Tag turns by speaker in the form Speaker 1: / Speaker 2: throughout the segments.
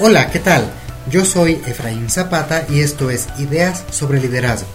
Speaker 1: Hola, ¿qué tal? Yo soy Efraín Zapata y esto es Ideas sobre Liderazgo,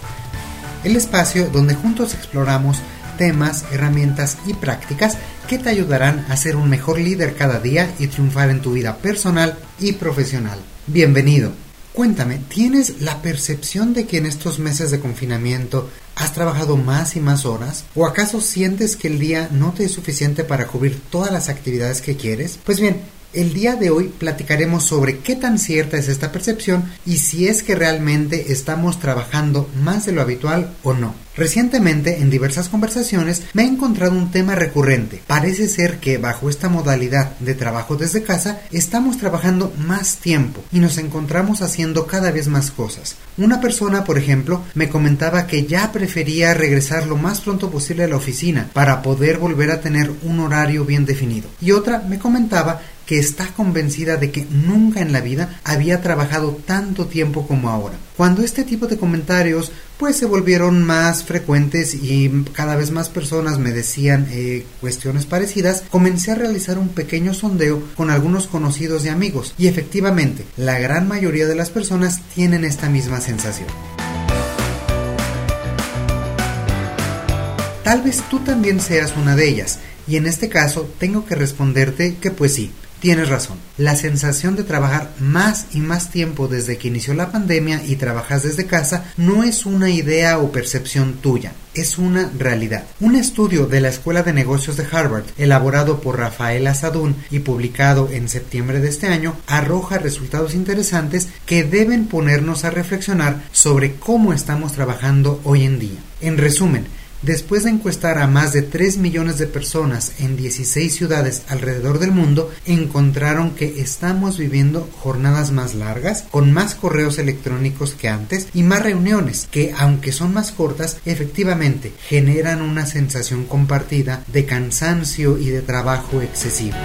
Speaker 1: el espacio donde juntos exploramos temas, herramientas y prácticas que te ayudarán a ser un mejor líder cada día y triunfar en tu vida personal y profesional. Bienvenido. Cuéntame, ¿tienes la percepción de que en estos meses de confinamiento has trabajado más y más horas? ¿O acaso sientes que el día no te es suficiente para cubrir todas las actividades que quieres? Pues bien, el día de hoy platicaremos sobre qué tan cierta es esta percepción y si es que realmente estamos trabajando más de lo habitual o no. Recientemente, en diversas conversaciones, me he encontrado un tema recurrente. Parece ser que bajo esta modalidad de trabajo desde casa, estamos trabajando más tiempo y nos encontramos haciendo cada vez más cosas. Una persona, por ejemplo, me comentaba que ya prefería regresar lo más pronto posible a la oficina para poder volver a tener un horario bien definido. Y otra me comentaba que está convencida de que nunca en la vida había trabajado tanto tiempo como ahora. Cuando este tipo de comentarios pues se volvieron más frecuentes y cada vez más personas me decían eh, cuestiones parecidas, comencé a realizar un pequeño sondeo con algunos conocidos y amigos y efectivamente la gran mayoría de las personas tienen esta misma sensación. Tal vez tú también seas una de ellas y en este caso tengo que responderte que pues sí, Tienes razón. La sensación de trabajar más y más tiempo desde que inició la pandemia y trabajas desde casa no es una idea o percepción tuya, es una realidad. Un estudio de la Escuela de Negocios de Harvard, elaborado por Rafael Asadún y publicado en septiembre de este año, arroja resultados interesantes que deben ponernos a reflexionar sobre cómo estamos trabajando hoy en día. En resumen, Después de encuestar a más de 3 millones de personas en 16 ciudades alrededor del mundo, encontraron que estamos viviendo jornadas más largas, con más correos electrónicos que antes y más reuniones, que aunque son más cortas, efectivamente generan una sensación compartida de cansancio y de trabajo excesivo.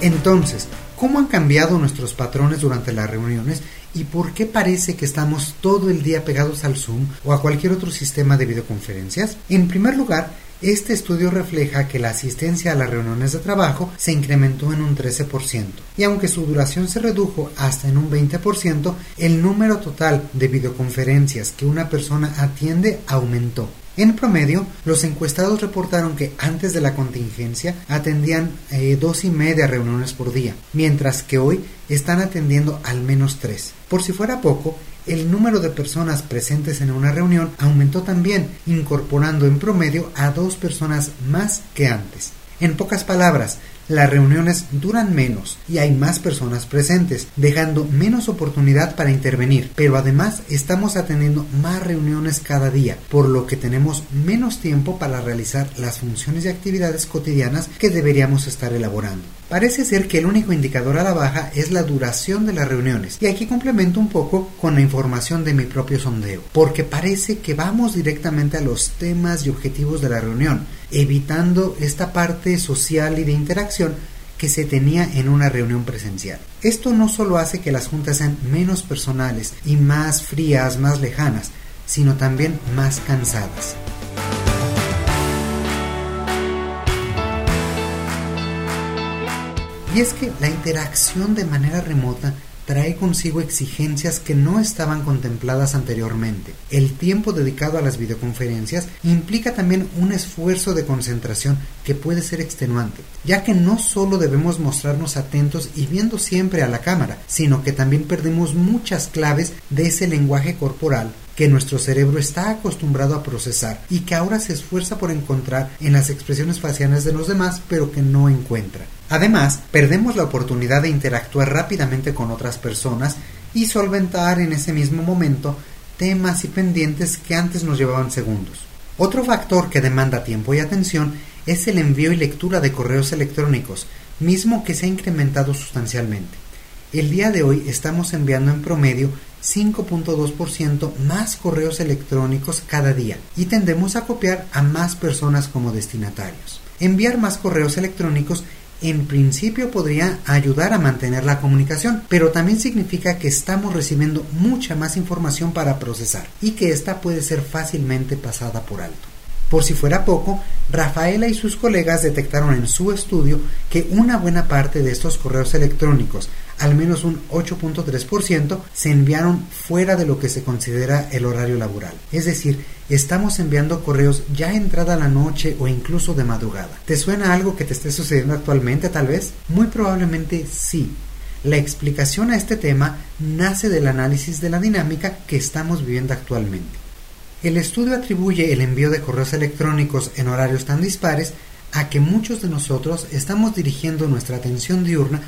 Speaker 1: Entonces, ¿cómo han cambiado nuestros patrones durante las reuniones ¿Y por qué parece que estamos todo el día pegados al Zoom o a cualquier otro sistema de videoconferencias? En primer lugar, este estudio refleja que la asistencia a las reuniones de trabajo se incrementó en un 13%, y aunque su duración se redujo hasta en un 20%, el número total de videoconferencias que una persona atiende aumentó. En promedio, los encuestados reportaron que antes de la contingencia atendían eh, dos y media reuniones por día, mientras que hoy están atendiendo al menos tres. Por si fuera poco, el número de personas presentes en una reunión aumentó también, incorporando en promedio a dos personas más que antes. En pocas palabras, las reuniones duran menos y hay más personas presentes, dejando menos oportunidad para intervenir, pero además estamos atendiendo más reuniones cada día, por lo que tenemos menos tiempo para realizar las funciones y actividades cotidianas que deberíamos estar elaborando. Parece ser que el único indicador a la baja es la duración de las reuniones, y aquí complemento un poco con la información de mi propio sondeo, porque parece que vamos directamente a los temas y objetivos de la reunión, evitando esta parte social y de interacción que se tenía en una reunión presencial. Esto no solo hace que las juntas sean menos personales y más frías, más lejanas, sino también más cansadas. Y es que la interacción de manera remota trae consigo exigencias que no estaban contempladas anteriormente. El tiempo dedicado a las videoconferencias implica también un esfuerzo de concentración que puede ser extenuante, ya que no solo debemos mostrarnos atentos y viendo siempre a la cámara, sino que también perdemos muchas claves de ese lenguaje corporal que nuestro cerebro está acostumbrado a procesar y que ahora se esfuerza por encontrar en las expresiones faciales de los demás pero que no encuentra. Además, perdemos la oportunidad de interactuar rápidamente con otras personas y solventar en ese mismo momento temas y pendientes que antes nos llevaban segundos. Otro factor que demanda tiempo y atención es el envío y lectura de correos electrónicos, mismo que se ha incrementado sustancialmente. El día de hoy estamos enviando en promedio 5.2% más correos electrónicos cada día y tendemos a copiar a más personas como destinatarios. Enviar más correos electrónicos en principio podría ayudar a mantener la comunicación, pero también significa que estamos recibiendo mucha más información para procesar y que ésta puede ser fácilmente pasada por alto. Por si fuera poco, Rafaela y sus colegas detectaron en su estudio que una buena parte de estos correos electrónicos, al menos un 8.3%, se enviaron fuera de lo que se considera el horario laboral. Es decir, estamos enviando correos ya entrada la noche o incluso de madrugada. ¿Te suena algo que te esté sucediendo actualmente tal vez? Muy probablemente sí. La explicación a este tema nace del análisis de la dinámica que estamos viviendo actualmente. El estudio atribuye el envío de correos electrónicos en horarios tan dispares a que muchos de nosotros estamos dirigiendo nuestra atención diurna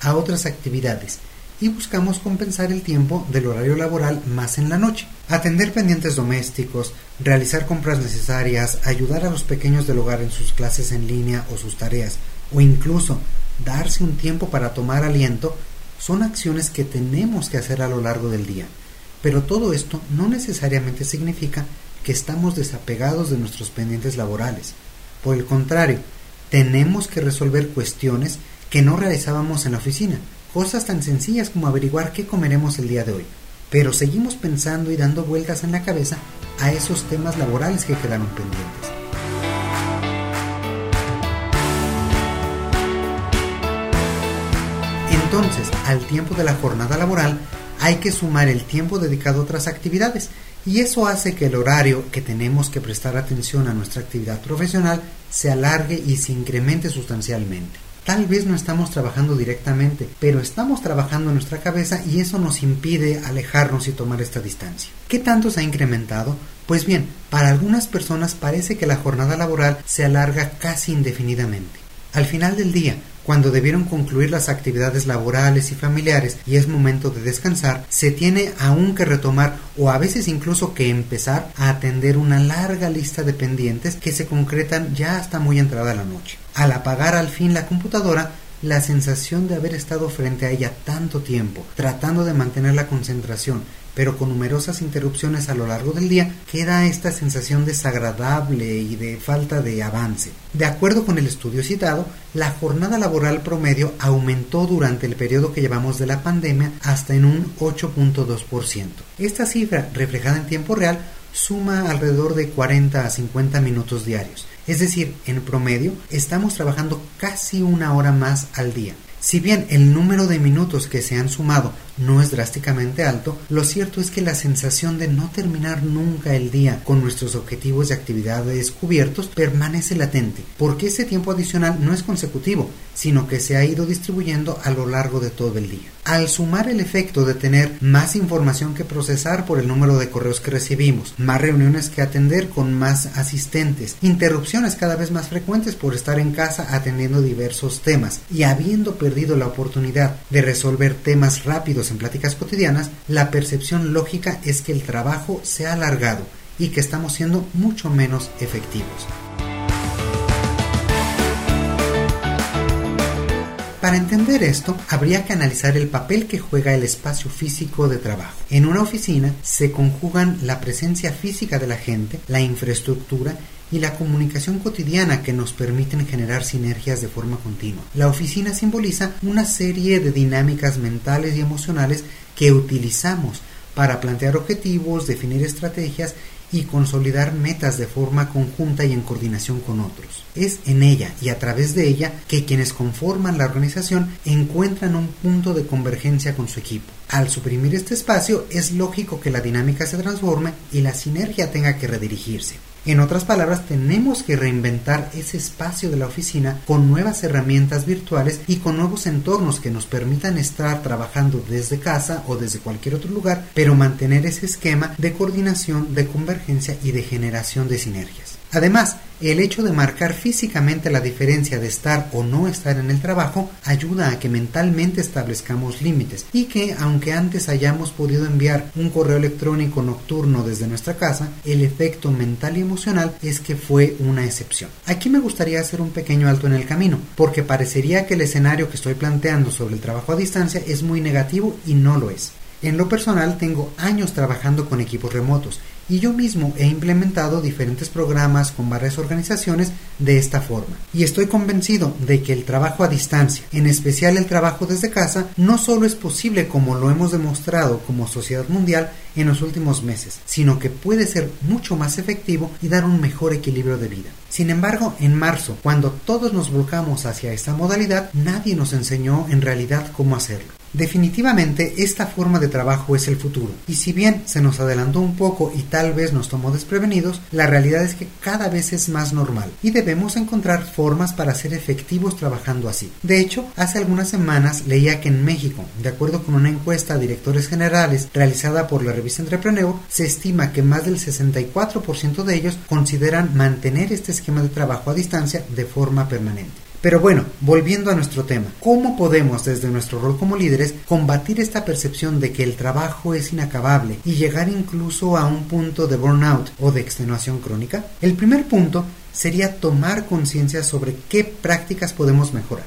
Speaker 1: a otras actividades y buscamos compensar el tiempo del horario laboral más en la noche. Atender pendientes domésticos, realizar compras necesarias, ayudar a los pequeños del hogar en sus clases en línea o sus tareas, o incluso darse un tiempo para tomar aliento, son acciones que tenemos que hacer a lo largo del día. Pero todo esto no necesariamente significa que estamos desapegados de nuestros pendientes laborales. Por el contrario, tenemos que resolver cuestiones que no realizábamos en la oficina, cosas tan sencillas como averiguar qué comeremos el día de hoy. Pero seguimos pensando y dando vueltas en la cabeza a esos temas laborales que quedaron pendientes. Entonces, al tiempo de la jornada laboral, hay que sumar el tiempo dedicado a otras actividades y eso hace que el horario que tenemos que prestar atención a nuestra actividad profesional se alargue y se incremente sustancialmente. Tal vez no estamos trabajando directamente, pero estamos trabajando en nuestra cabeza y eso nos impide alejarnos y tomar esta distancia. ¿Qué tanto se ha incrementado? Pues bien, para algunas personas parece que la jornada laboral se alarga casi indefinidamente. Al final del día, cuando debieron concluir las actividades laborales y familiares y es momento de descansar, se tiene aún que retomar o a veces incluso que empezar a atender una larga lista de pendientes que se concretan ya hasta muy entrada la noche. Al apagar al fin la computadora, la sensación de haber estado frente a ella tanto tiempo, tratando de mantener la concentración, pero con numerosas interrupciones a lo largo del día, queda esta sensación desagradable y de falta de avance. De acuerdo con el estudio citado, la jornada laboral promedio aumentó durante el periodo que llevamos de la pandemia hasta en un 8.2%. Esta cifra, reflejada en tiempo real, suma alrededor de 40 a 50 minutos diarios. Es decir, en promedio estamos trabajando casi una hora más al día. Si bien el número de minutos que se han sumado no es drásticamente alto, lo cierto es que la sensación de no terminar nunca el día con nuestros objetivos de actividades cubiertos permanece latente, porque ese tiempo adicional no es consecutivo, sino que se ha ido distribuyendo a lo largo de todo el día. Al sumar el efecto de tener más información que procesar por el número de correos que recibimos, más reuniones que atender con más asistentes, interrupciones cada vez más frecuentes por estar en casa atendiendo diversos temas y habiendo perdido la oportunidad de resolver temas rápidos en pláticas cotidianas, la percepción lógica es que el trabajo se ha alargado y que estamos siendo mucho menos efectivos. Para entender esto, habría que analizar el papel que juega el espacio físico de trabajo. En una oficina se conjugan la presencia física de la gente, la infraestructura y la comunicación cotidiana que nos permiten generar sinergias de forma continua. La oficina simboliza una serie de dinámicas mentales y emocionales que utilizamos para plantear objetivos, definir estrategias y consolidar metas de forma conjunta y en coordinación con otros. Es en ella y a través de ella que quienes conforman la organización encuentran un punto de convergencia con su equipo. Al suprimir este espacio es lógico que la dinámica se transforme y la sinergia tenga que redirigirse. En otras palabras, tenemos que reinventar ese espacio de la oficina con nuevas herramientas virtuales y con nuevos entornos que nos permitan estar trabajando desde casa o desde cualquier otro lugar, pero mantener ese esquema de coordinación, de convergencia y de generación de sinergias. Además, el hecho de marcar físicamente la diferencia de estar o no estar en el trabajo ayuda a que mentalmente establezcamos límites y que aunque antes hayamos podido enviar un correo electrónico nocturno desde nuestra casa, el efecto mental y emocional es que fue una excepción. Aquí me gustaría hacer un pequeño alto en el camino, porque parecería que el escenario que estoy planteando sobre el trabajo a distancia es muy negativo y no lo es. En lo personal tengo años trabajando con equipos remotos y yo mismo he implementado diferentes programas con varias organizaciones de esta forma. Y estoy convencido de que el trabajo a distancia, en especial el trabajo desde casa, no solo es posible como lo hemos demostrado como sociedad mundial en los últimos meses, sino que puede ser mucho más efectivo y dar un mejor equilibrio de vida. Sin embargo, en marzo, cuando todos nos volcamos hacia esta modalidad, nadie nos enseñó en realidad cómo hacerlo. Definitivamente esta forma de trabajo es el futuro, y si bien se nos adelantó un poco y tal vez nos tomó desprevenidos, la realidad es que cada vez es más normal y debemos encontrar formas para ser efectivos trabajando así. De hecho, hace algunas semanas leía que en México, de acuerdo con una encuesta a directores generales realizada por la revista Entrepreneur, se estima que más del 64% de ellos consideran mantener este esquema de trabajo a distancia de forma permanente. Pero bueno, volviendo a nuestro tema, ¿cómo podemos desde nuestro rol como líderes combatir esta percepción de que el trabajo es inacabable y llegar incluso a un punto de burnout o de extenuación crónica? El primer punto sería tomar conciencia sobre qué prácticas podemos mejorar.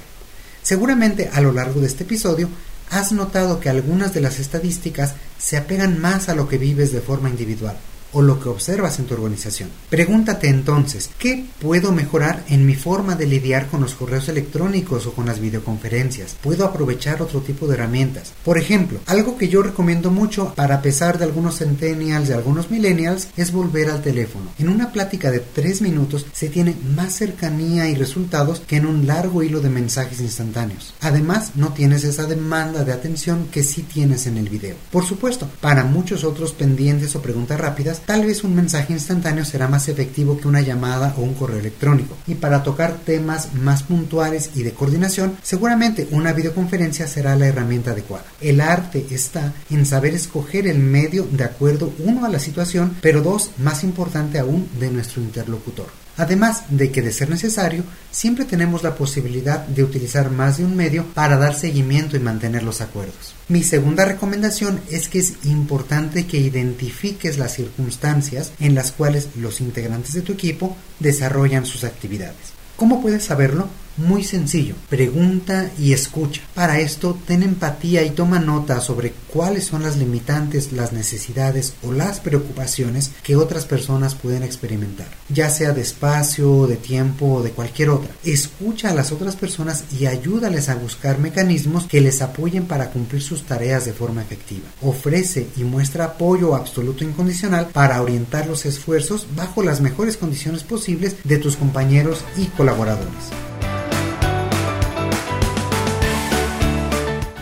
Speaker 1: Seguramente a lo largo de este episodio has notado que algunas de las estadísticas se apegan más a lo que vives de forma individual o lo que observas en tu organización. Pregúntate entonces, ¿qué puedo mejorar en mi forma de lidiar con los correos electrónicos o con las videoconferencias? ¿Puedo aprovechar otro tipo de herramientas? Por ejemplo, algo que yo recomiendo mucho para pesar de algunos centennials y algunos millennials es volver al teléfono. En una plática de tres minutos se tiene más cercanía y resultados que en un largo hilo de mensajes instantáneos. Además, no tienes esa demanda de atención que sí tienes en el video. Por supuesto, para muchos otros pendientes o preguntas rápidas, tal vez un mensaje instantáneo será más efectivo que una llamada o un correo electrónico. Y para tocar temas más puntuales y de coordinación, seguramente una videoconferencia será la herramienta adecuada. El arte está en saber escoger el medio de acuerdo uno a la situación, pero dos, más importante aún, de nuestro interlocutor. Además de que de ser necesario, siempre tenemos la posibilidad de utilizar más de un medio para dar seguimiento y mantener los acuerdos. Mi segunda recomendación es que es importante que identifiques las circunstancias en las cuales los integrantes de tu equipo desarrollan sus actividades. ¿Cómo puedes saberlo? Muy sencillo, pregunta y escucha. Para esto, ten empatía y toma nota sobre cuáles son las limitantes, las necesidades o las preocupaciones que otras personas pueden experimentar, ya sea de espacio, de tiempo o de cualquier otra. Escucha a las otras personas y ayúdales a buscar mecanismos que les apoyen para cumplir sus tareas de forma efectiva. Ofrece y muestra apoyo absoluto e incondicional para orientar los esfuerzos bajo las mejores condiciones posibles de tus compañeros y colaboradores.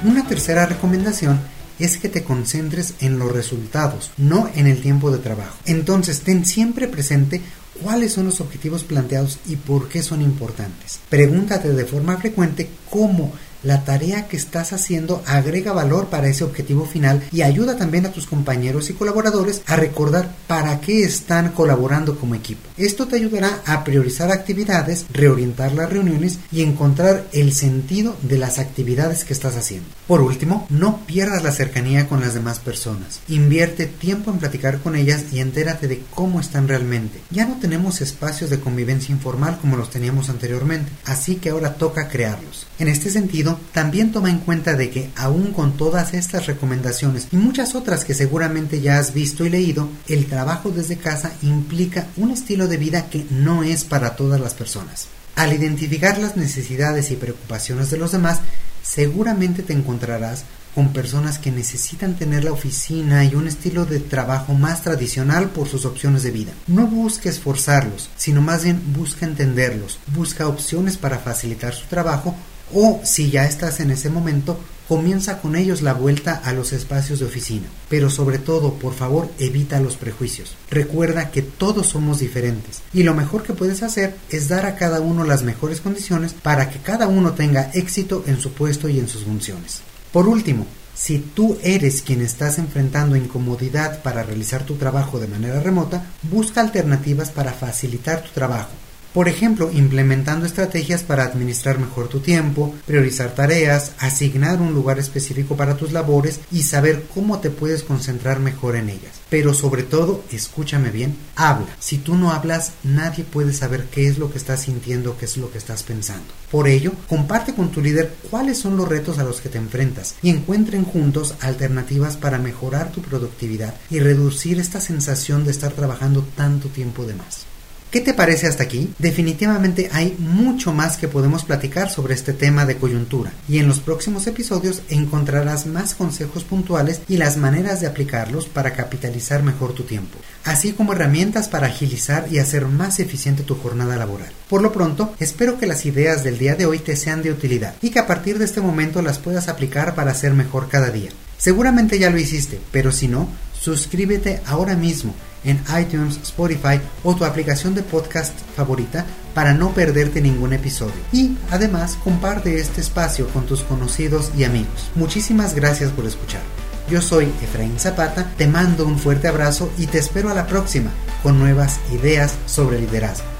Speaker 1: Una tercera recomendación es que te concentres en los resultados, no en el tiempo de trabajo. Entonces, ten siempre presente cuáles son los objetivos planteados y por qué son importantes. Pregúntate de forma frecuente cómo la tarea que estás haciendo agrega valor para ese objetivo final y ayuda también a tus compañeros y colaboradores a recordar para qué están colaborando como equipo. Esto te ayudará a priorizar actividades, reorientar las reuniones y encontrar el sentido de las actividades que estás haciendo. Por último, no pierdas la cercanía con las demás personas. Invierte tiempo en platicar con ellas y entérate de cómo están realmente. Ya no tenemos espacios de convivencia informal como los teníamos anteriormente, así que ahora toca crearlos. En este sentido, también toma en cuenta de que aún con todas estas recomendaciones y muchas otras que seguramente ya has visto y leído, el trabajo desde casa implica un estilo de vida que no es para todas las personas. Al identificar las necesidades y preocupaciones de los demás, seguramente te encontrarás con personas que necesitan tener la oficina y un estilo de trabajo más tradicional por sus opciones de vida. No busques forzarlos, sino más bien busca entenderlos, busca opciones para facilitar su trabajo o si ya estás en ese momento, comienza con ellos la vuelta a los espacios de oficina. Pero sobre todo, por favor, evita los prejuicios. Recuerda que todos somos diferentes y lo mejor que puedes hacer es dar a cada uno las mejores condiciones para que cada uno tenga éxito en su puesto y en sus funciones. Por último, si tú eres quien estás enfrentando incomodidad para realizar tu trabajo de manera remota, busca alternativas para facilitar tu trabajo Por ejemplo, implementando estrategias para administrar mejor tu tiempo, priorizar tareas, asignar un lugar específico para tus labores y saber cómo te puedes concentrar mejor en ellas. Pero sobre todo, escúchame bien, habla. Si tú no hablas, nadie puede saber qué es lo que estás sintiendo, qué es lo que estás pensando. Por ello, comparte con tu líder cuáles son los retos a los que te enfrentas y encuentren juntos alternativas para mejorar tu productividad y reducir esta sensación de estar trabajando tanto tiempo de más. ¿Qué te parece hasta aquí? Definitivamente hay mucho más que podemos platicar sobre este tema de coyuntura y en los próximos episodios encontrarás más consejos puntuales y las maneras de aplicarlos para capitalizar mejor tu tiempo, así como herramientas para agilizar y hacer más eficiente tu jornada laboral. Por lo pronto, espero que las ideas del día de hoy te sean de utilidad y que a partir de este momento las puedas aplicar para ser mejor cada día. Seguramente ya lo hiciste, pero si no, suscríbete ahora mismo en iTunes, Spotify o tu aplicación de podcast favorita para no perderte ningún episodio. Y además comparte este espacio con tus conocidos y amigos. Muchísimas gracias por escuchar. Yo soy Efraín Zapata, te mando un fuerte abrazo y te espero a la próxima con nuevas ideas sobre liderazgo.